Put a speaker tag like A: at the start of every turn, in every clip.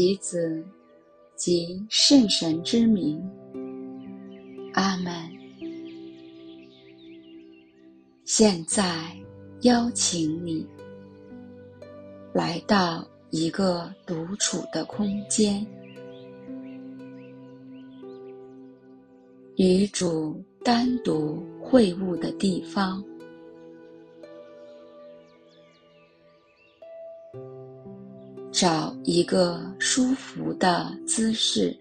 A: 及子，及圣神之名，阿门。现在邀请你来到一个独处的空间，与主单独会晤的地方。找一个舒服的姿势，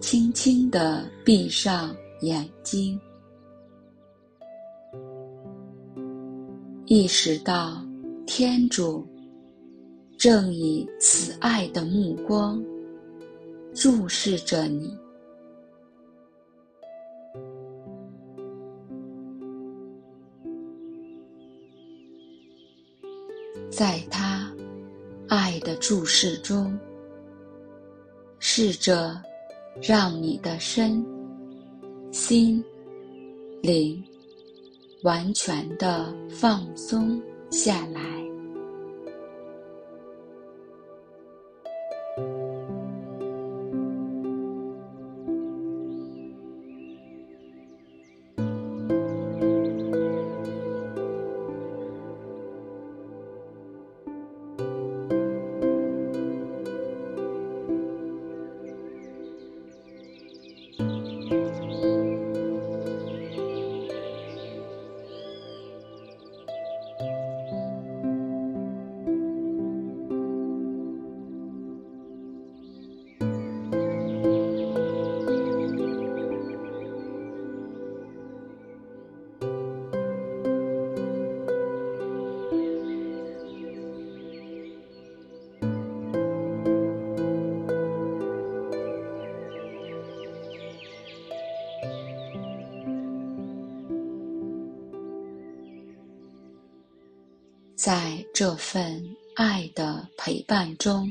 A: 轻轻地闭上眼睛，意识到天主正以慈爱的目光注视着你。在他爱的注视中，试着让你的身心灵完全的放松下来。在这份爱的陪伴中，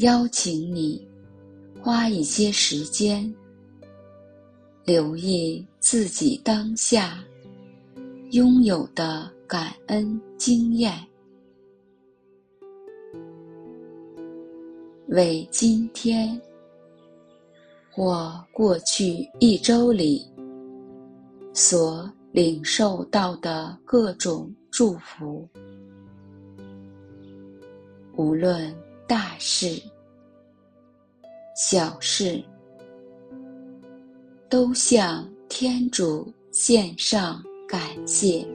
A: 邀请你花一些时间，留意自己当下拥有的感恩经验，为今天或过去一周里所领受到的各种祝福，无论大事、小事，都向天主献上感谢。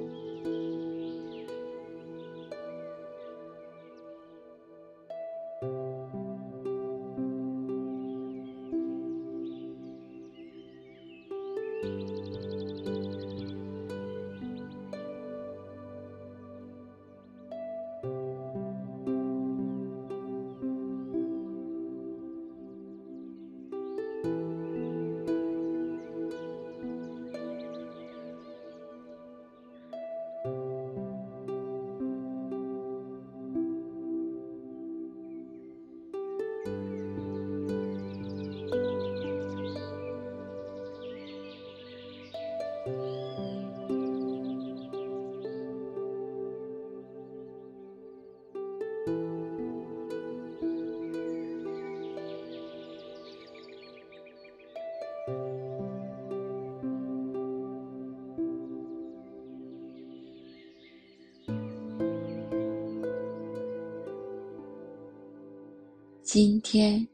A: 今天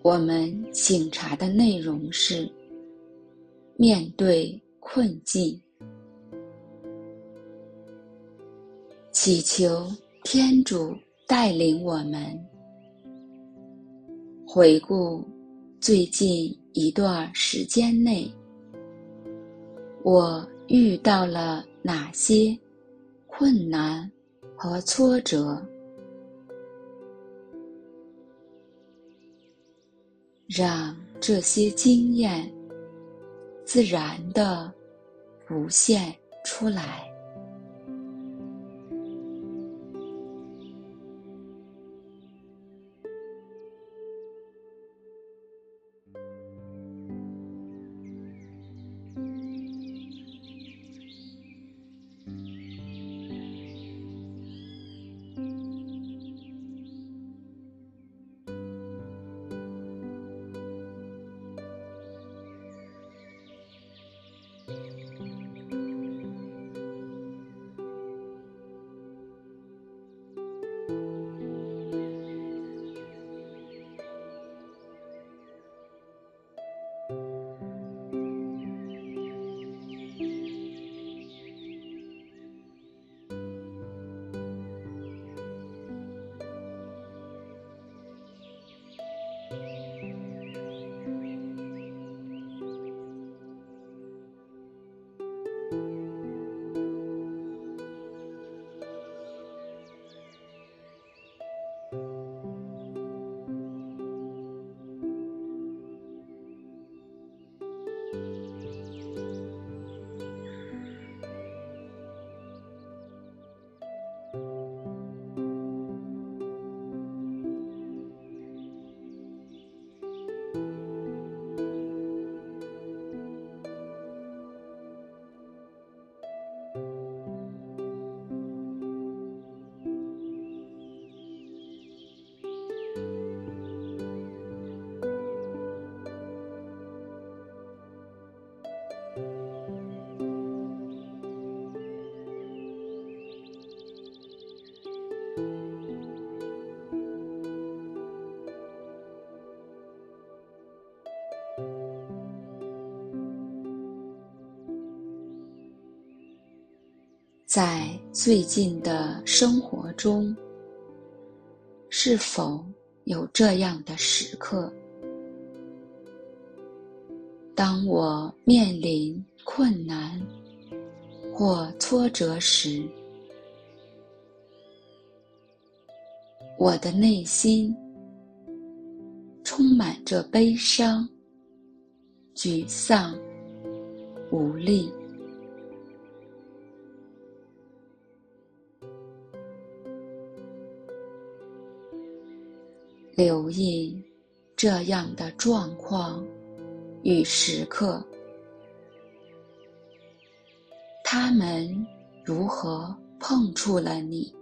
A: 我们醒茶的内容是：面对困境，祈求天主带领我们回顾最近一段时间内，我遇到了哪些困难和挫折。让这些经验自然地浮现出来。在最近的生活中，是否有这样的时刻？当我面临困难或挫折时，我的内心充满着悲伤、沮丧、无力。留意这样的状况与时刻，他们如何碰触了你？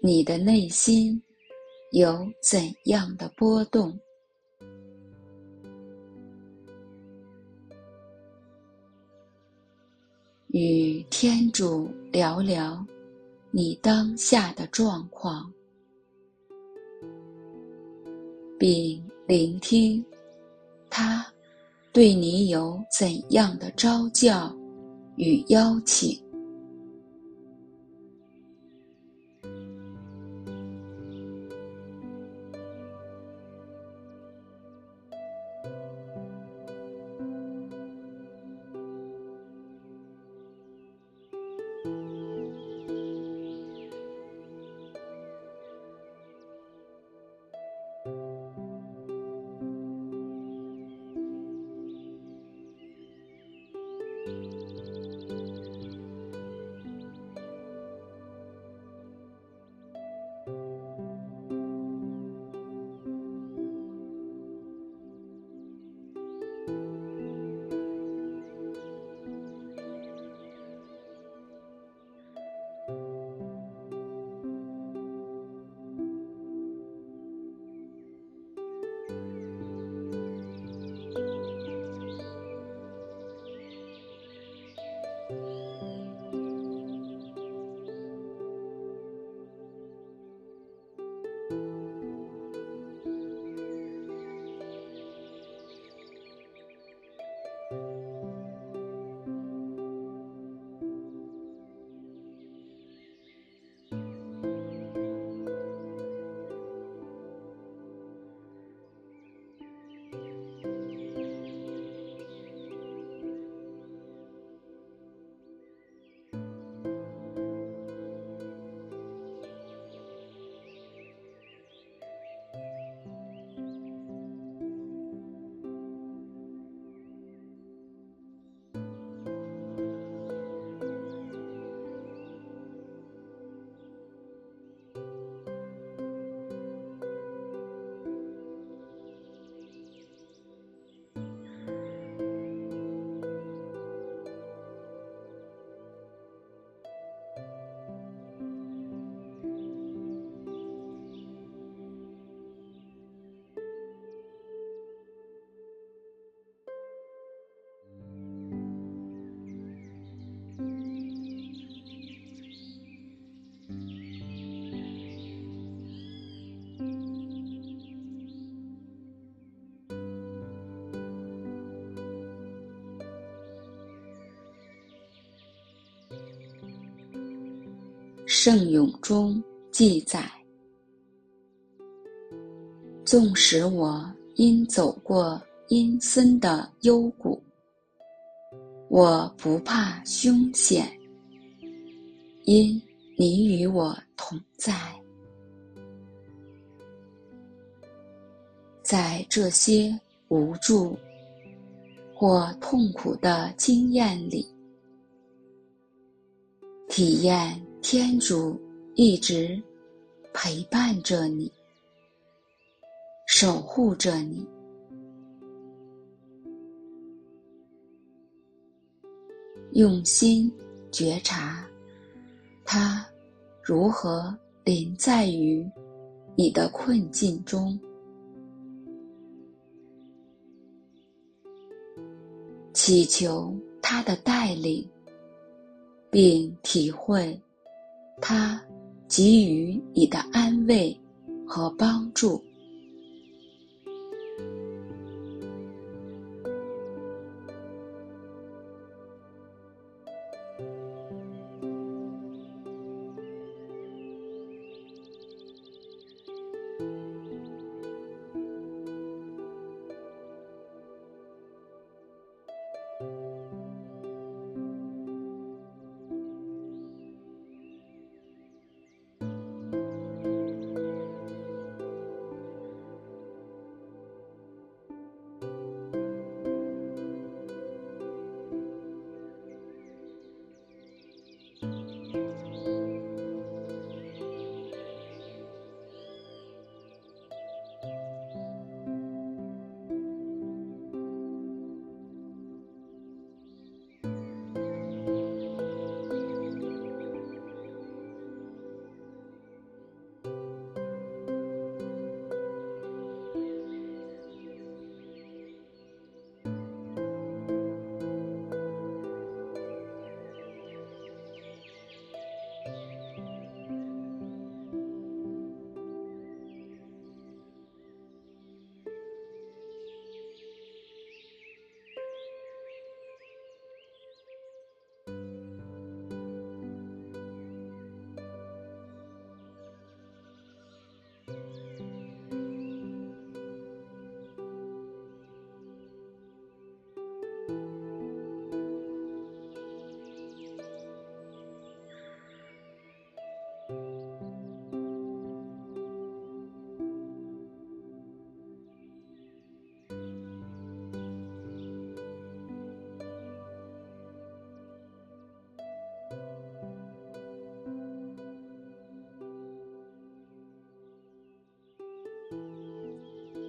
A: 你的内心有怎样的波动？与天主聊聊。你当下的状况，并聆听他对你有怎样的招教与邀请。圣咏中记载：纵使我因走过阴森的幽谷，我不怕凶险，因你与我同在。在这些无助或痛苦的经验里，体验。天主一直陪伴着你，守护着你，用心觉察他如何临在于你的困境中，祈求他的带领，并体会。他给予你的安慰和帮助。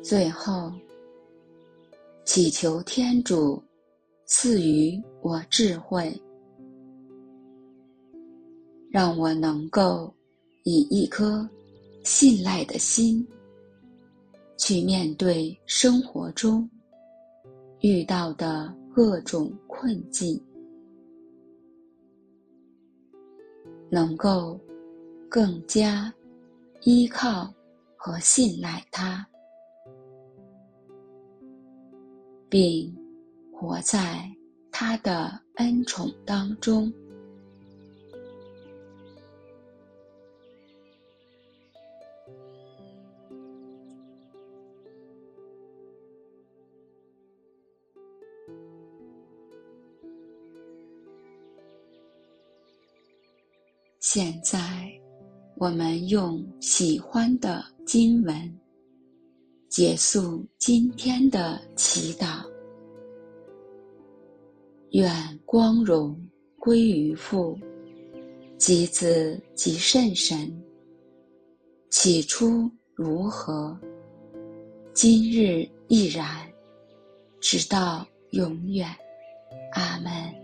A: 最后，祈求天主赐予我智慧，让我能够以一颗信赖的心去面对生活中遇到的各种困境，能够更加依靠和信赖他，并活在他的恩宠当中。现在，我们用喜欢的经文结束今天的祈祷。愿光荣归于父、及子、及圣神。起初如何，今日亦然，直到永远。阿门。